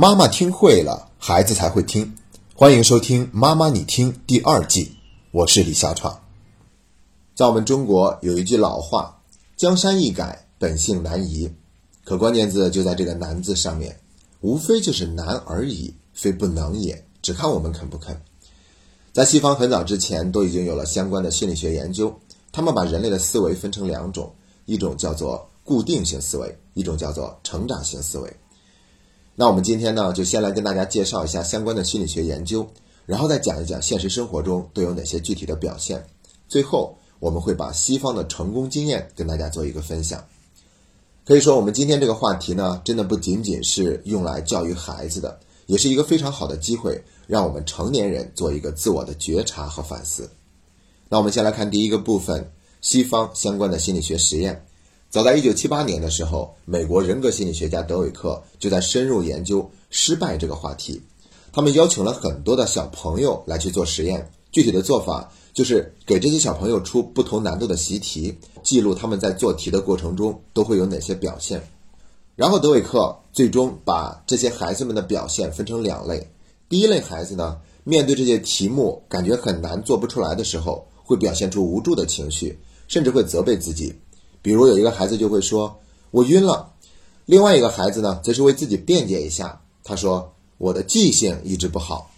妈妈听会了，孩子才会听。欢迎收听《妈妈你听》第二季，我是李小闯。在我们中国有一句老话：“江山易改，本性难移。”可关键字就在这个“难”字上面，无非就是难而已，非不能也，只看我们肯不肯。在西方很早之前都已经有了相关的心理学研究，他们把人类的思维分成两种，一种叫做固定型思维，一种叫做成长型思维。那我们今天呢，就先来跟大家介绍一下相关的心理学研究，然后再讲一讲现实生活中都有哪些具体的表现。最后，我们会把西方的成功经验跟大家做一个分享。可以说，我们今天这个话题呢，真的不仅仅是用来教育孩子的，也是一个非常好的机会，让我们成年人做一个自我的觉察和反思。那我们先来看第一个部分，西方相关的心理学实验。早在1978年的时候，美国人格心理学家德韦克就在深入研究失败这个话题。他们邀请了很多的小朋友来去做实验，具体的做法就是给这些小朋友出不同难度的习题，记录他们在做题的过程中都会有哪些表现。然后德韦克最终把这些孩子们的表现分成两类：第一类孩子呢，面对这些题目感觉很难做不出来的时候，会表现出无助的情绪，甚至会责备自己。比如有一个孩子就会说：“我晕了。”另外一个孩子呢，则是为自己辩解一下，他说：“我的记性一直不好。”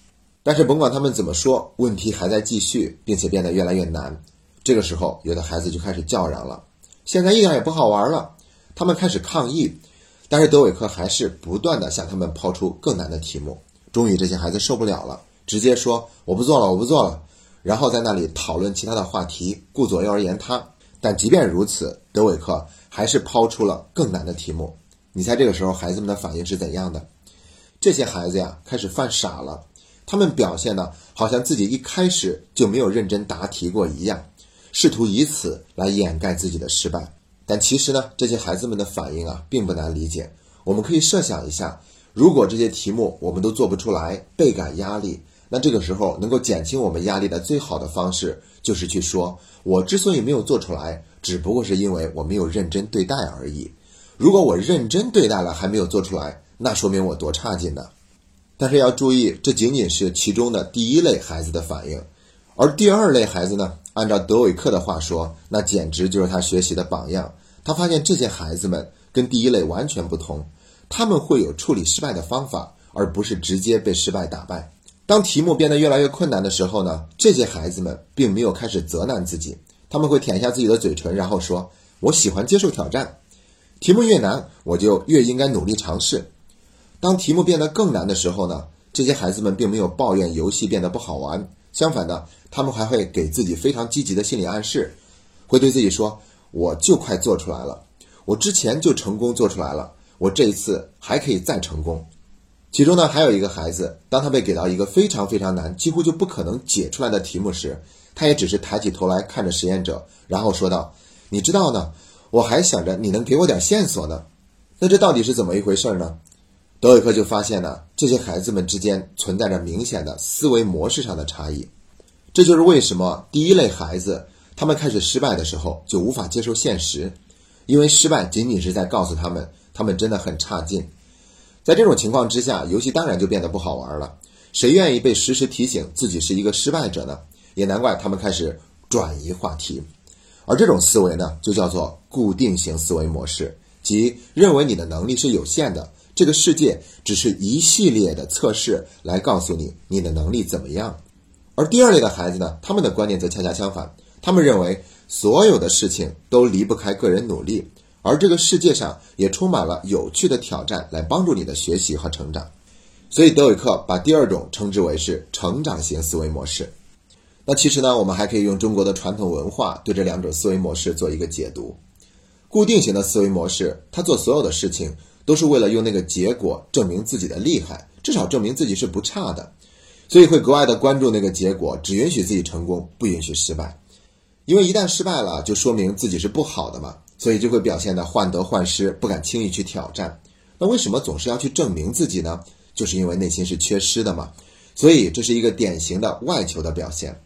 但是甭管他们怎么说，问题还在继续，并且变得越来越难。这个时候，有的孩子就开始叫嚷了：“现在一点也不好玩了！”他们开始抗议，但是德韦克还是不断的向他们抛出更难的题目。终于，这些孩子受不了了，直接说：“我不做了，我不做了。”然后在那里讨论其他的话题，顾左右而言他。但即便如此，德韦克还是抛出了更难的题目。你猜这个时候孩子们的反应是怎样的？这些孩子呀，开始犯傻了。他们表现的好像自己一开始就没有认真答题过一样，试图以此来掩盖自己的失败。但其实呢，这些孩子们的反应啊，并不难理解。我们可以设想一下，如果这些题目我们都做不出来，倍感压力。那这个时候，能够减轻我们压力的最好的方式，就是去说：“我之所以没有做出来，只不过是因为我没有认真对待而已。如果我认真对待了，还没有做出来，那说明我多差劲呢。”但是要注意，这仅仅是其中的第一类孩子的反应，而第二类孩子呢？按照德韦克的话说，那简直就是他学习的榜样。他发现这些孩子们跟第一类完全不同，他们会有处理失败的方法，而不是直接被失败打败。当题目变得越来越困难的时候呢，这些孩子们并没有开始责难自己，他们会舔一下自己的嘴唇，然后说：“我喜欢接受挑战，题目越难，我就越应该努力尝试。”当题目变得更难的时候呢，这些孩子们并没有抱怨游戏变得不好玩，相反的，他们还会给自己非常积极的心理暗示，会对自己说：“我就快做出来了，我之前就成功做出来了，我这一次还可以再成功。”其中呢，还有一个孩子，当他被给到一个非常非常难、几乎就不可能解出来的题目时，他也只是抬起头来看着实验者，然后说道：“你知道呢，我还想着你能给我点线索呢。”那这到底是怎么一回事呢？德韦克就发现呢，这些孩子们之间存在着明显的思维模式上的差异。这就是为什么第一类孩子他们开始失败的时候就无法接受现实，因为失败仅仅是在告诉他们，他们真的很差劲。在这种情况之下，游戏当然就变得不好玩了。谁愿意被时时提醒自己是一个失败者呢？也难怪他们开始转移话题。而这种思维呢，就叫做固定型思维模式，即认为你的能力是有限的，这个世界只是一系列的测试来告诉你你的能力怎么样。而第二类的孩子呢，他们的观念则恰恰相反，他们认为所有的事情都离不开个人努力。而这个世界上也充满了有趣的挑战，来帮助你的学习和成长。所以德韦克把第二种称之为是成长型思维模式。那其实呢，我们还可以用中国的传统文化对这两种思维模式做一个解读。固定型的思维模式，他做所有的事情都是为了用那个结果证明自己的厉害，至少证明自己是不差的，所以会格外的关注那个结果，只允许自己成功，不允许失败。因为一旦失败了，就说明自己是不好的嘛。所以就会表现的患得患失，不敢轻易去挑战。那为什么总是要去证明自己呢？就是因为内心是缺失的嘛。所以这是一个典型的外求的表现。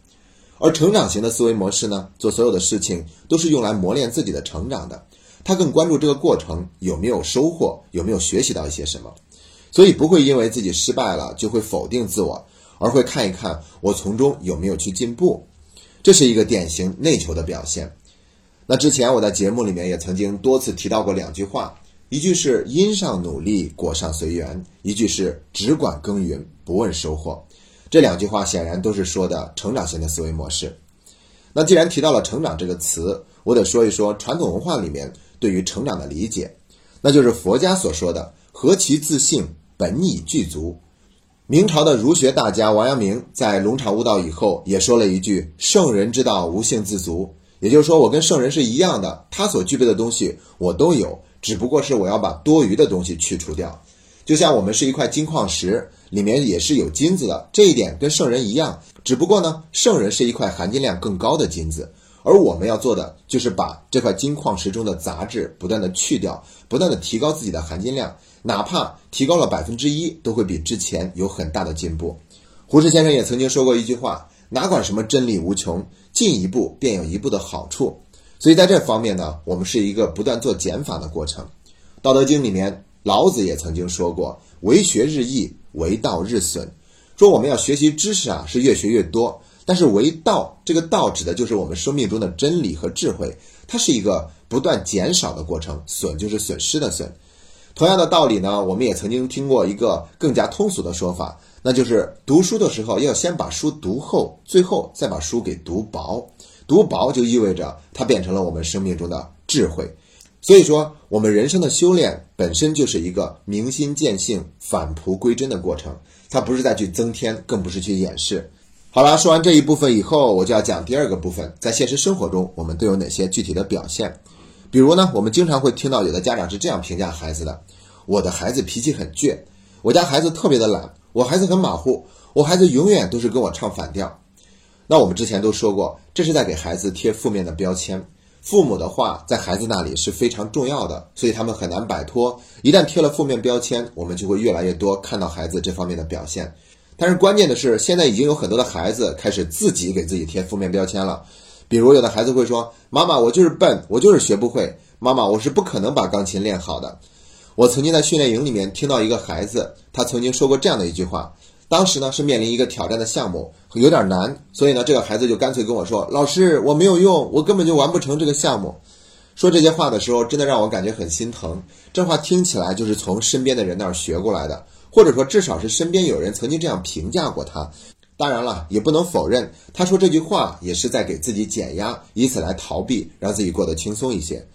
而成长型的思维模式呢，做所有的事情都是用来磨练自己的成长的。他更关注这个过程有没有收获，有没有学习到一些什么。所以不会因为自己失败了就会否定自我，而会看一看我从中有没有去进步。这是一个典型内求的表现。那之前我在节目里面也曾经多次提到过两句话，一句是因上努力，果上随缘；一句是只管耕耘，不问收获。这两句话显然都是说的成长型的思维模式。那既然提到了成长这个词，我得说一说传统文化里面对于成长的理解，那就是佛家所说的“何其自信，本已具足”。明朝的儒学大家王阳明在龙场悟道以后，也说了一句：“圣人之道，无性自足。”也就是说，我跟圣人是一样的，他所具备的东西我都有，只不过是我要把多余的东西去除掉。就像我们是一块金矿石，里面也是有金子的，这一点跟圣人一样。只不过呢，圣人是一块含金量更高的金子，而我们要做的就是把这块金矿石中的杂质不断的去掉，不断的提高自己的含金量，哪怕提高了百分之一，都会比之前有很大的进步。胡适先生也曾经说过一句话。哪管什么真理无穷，进一步便有一步的好处。所以在这方面呢，我们是一个不断做减法的过程。《道德经》里面，老子也曾经说过：“为学日益，为道日损。”说我们要学习知识啊，是越学越多。但是为道，这个道指的就是我们生命中的真理和智慧，它是一个不断减少的过程。损就是损失的损。同样的道理呢，我们也曾经听过一个更加通俗的说法。那就是读书的时候要先把书读厚，最后再把书给读薄。读薄就意味着它变成了我们生命中的智慧。所以说，我们人生的修炼本身就是一个明心见性、返璞归真的过程。它不是再去增添，更不是去掩饰。好了，说完这一部分以后，我就要讲第二个部分，在现实生活中我们都有哪些具体的表现？比如呢，我们经常会听到有的家长是这样评价孩子的：“我的孩子脾气很倔，我家孩子特别的懒。”我孩子很马虎，我孩子永远都是跟我唱反调。那我们之前都说过，这是在给孩子贴负面的标签。父母的话在孩子那里是非常重要的，所以他们很难摆脱。一旦贴了负面标签，我们就会越来越多看到孩子这方面的表现。但是关键的是，现在已经有很多的孩子开始自己给自己贴负面标签了。比如有的孩子会说：“妈妈，我就是笨，我就是学不会。妈妈，我是不可能把钢琴练好的。”我曾经在训练营里面听到一个孩子，他曾经说过这样的一句话。当时呢是面临一个挑战的项目，有点难，所以呢这个孩子就干脆跟我说：“老师，我没有用，我根本就完不成这个项目。”说这些话的时候，真的让我感觉很心疼。这话听起来就是从身边的人那儿学过来的，或者说至少是身边有人曾经这样评价过他。当然了，也不能否认，他说这句话也是在给自己减压，以此来逃避，让自己过得轻松一些。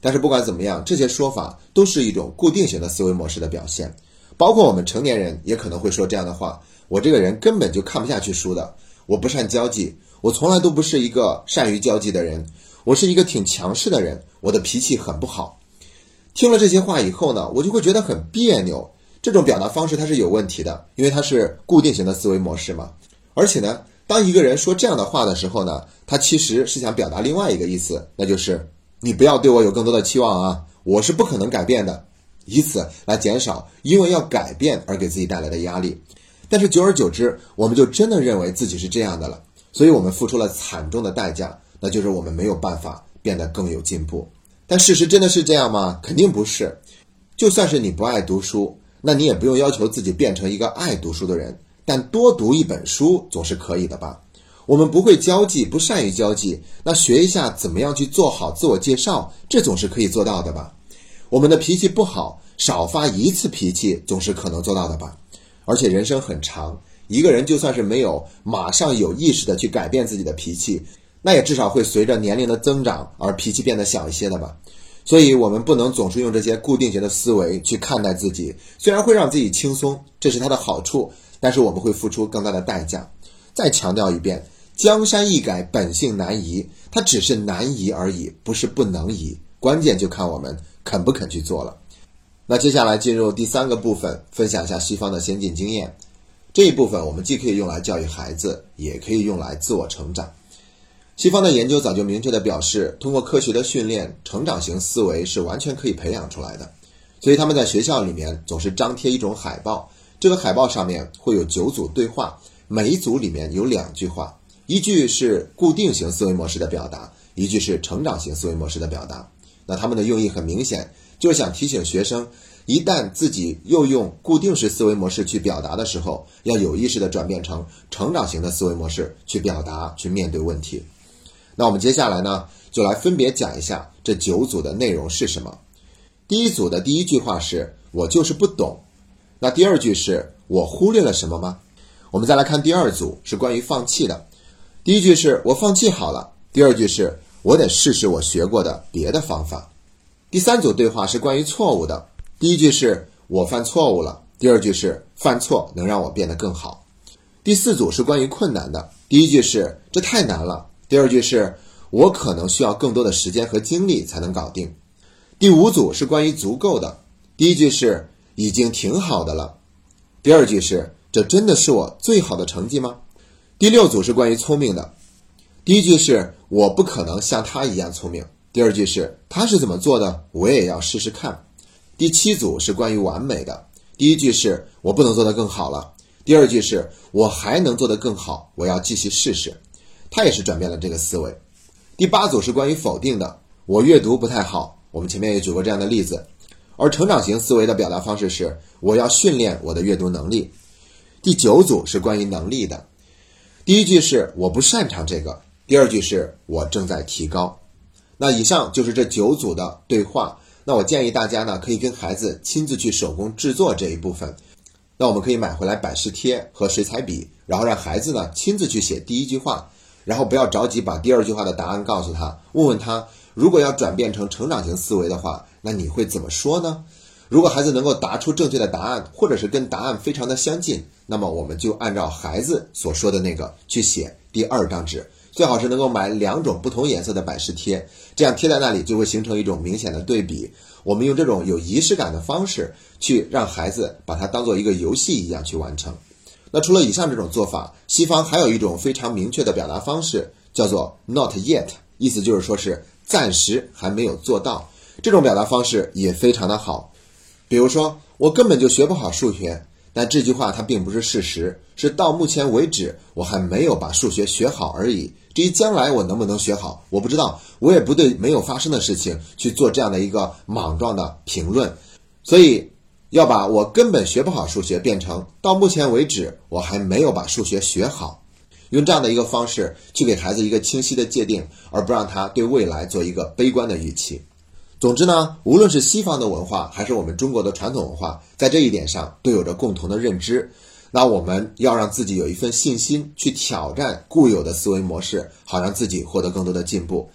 但是不管怎么样，这些说法都是一种固定型的思维模式的表现。包括我们成年人也可能会说这样的话：我这个人根本就看不下去书的，我不善交际，我从来都不是一个善于交际的人，我是一个挺强势的人，我的脾气很不好。听了这些话以后呢，我就会觉得很别扭。这种表达方式它是有问题的，因为它是固定型的思维模式嘛。而且呢，当一个人说这样的话的时候呢，他其实是想表达另外一个意思，那就是。你不要对我有更多的期望啊！我是不可能改变的，以此来减少因为要改变而给自己带来的压力。但是久而久之，我们就真的认为自己是这样的了，所以我们付出了惨重的代价，那就是我们没有办法变得更有进步。但事实真的是这样吗？肯定不是。就算是你不爱读书，那你也不用要求自己变成一个爱读书的人，但多读一本书总是可以的吧？我们不会交际，不善于交际，那学一下怎么样去做好自我介绍，这总是可以做到的吧？我们的脾气不好，少发一次脾气总是可能做到的吧？而且人生很长，一个人就算是没有马上有意识的去改变自己的脾气，那也至少会随着年龄的增长而脾气变得小一些的吧？所以，我们不能总是用这些固定型的思维去看待自己，虽然会让自己轻松，这是它的好处，但是我们会付出更大的代价。再强调一遍。江山易改，本性难移。它只是难移而已，不是不能移。关键就看我们肯不肯去做了。那接下来进入第三个部分，分享一下西方的先进经验。这一部分我们既可以用来教育孩子，也可以用来自我成长。西方的研究早就明确的表示，通过科学的训练，成长型思维是完全可以培养出来的。所以他们在学校里面总是张贴一种海报，这个海报上面会有九组对话，每一组里面有两句话。一句是固定型思维模式的表达，一句是成长型思维模式的表达。那他们的用意很明显，就是想提醒学生，一旦自己又用固定式思维模式去表达的时候，要有意识的转变成成长型的思维模式去表达、去面对问题。那我们接下来呢，就来分别讲一下这九组的内容是什么。第一组的第一句话是“我就是不懂”，那第二句是我忽略了什么吗？我们再来看第二组，是关于放弃的。第一句是我放弃好了，第二句是我得试试我学过的别的方法。第三组对话是关于错误的。第一句是我犯错误了，第二句是犯错能让我变得更好。第四组是关于困难的，第一句是这太难了，第二句是我可能需要更多的时间和精力才能搞定。第五组是关于足够的，第一句是已经挺好的了，第二句是这真的是我最好的成绩吗？第六组是关于聪明的，第一句是我不可能像他一样聪明，第二句是他是怎么做的，我也要试试看。第七组是关于完美的，第一句是我不能做得更好了，第二句是我还能做得更好，我要继续试试。他也是转变了这个思维。第八组是关于否定的，我阅读不太好，我们前面也举过这样的例子。而成长型思维的表达方式是我要训练我的阅读能力。第九组是关于能力的，第一句是我不擅长这个，第二句是我正在提高。那以上就是这九组的对话。那我建议大家呢，可以跟孩子亲自去手工制作这一部分。那我们可以买回来百事贴和水彩笔，然后让孩子呢亲自去写第一句话，然后不要着急把第二句话的答案告诉他，问问他，如果要转变成成长型思维的话，那你会怎么说呢？如果孩子能够答出正确的答案，或者是跟答案非常的相近，那么我们就按照孩子所说的那个去写第二张纸。最好是能够买两种不同颜色的百事贴，这样贴在那里就会形成一种明显的对比。我们用这种有仪式感的方式去让孩子把它当做一个游戏一样去完成。那除了以上这种做法，西方还有一种非常明确的表达方式，叫做 “not yet”，意思就是说是暂时还没有做到。这种表达方式也非常的好。比如说，我根本就学不好数学。但这句话它并不是事实，是到目前为止我还没有把数学学好而已。至于将来我能不能学好，我不知道，我也不对没有发生的事情去做这样的一个莽撞的评论。所以要把我根本学不好数学变成到目前为止我还没有把数学学好，用这样的一个方式去给孩子一个清晰的界定，而不让他对未来做一个悲观的预期。总之呢，无论是西方的文化，还是我们中国的传统文化，在这一点上都有着共同的认知。那我们要让自己有一份信心，去挑战固有的思维模式，好让自己获得更多的进步。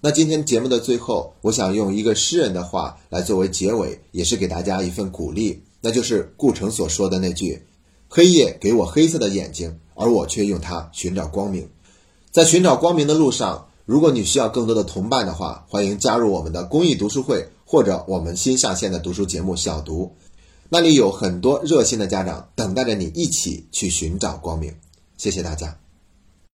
那今天节目的最后，我想用一个诗人的话来作为结尾，也是给大家一份鼓励，那就是顾城所说的那句：“黑夜给我黑色的眼睛，而我却用它寻找光明。”在寻找光明的路上。如果你需要更多的同伴的话，欢迎加入我们的公益读书会，或者我们新上线的读书节目《小读》，那里有很多热心的家长等待着你一起去寻找光明。谢谢大家。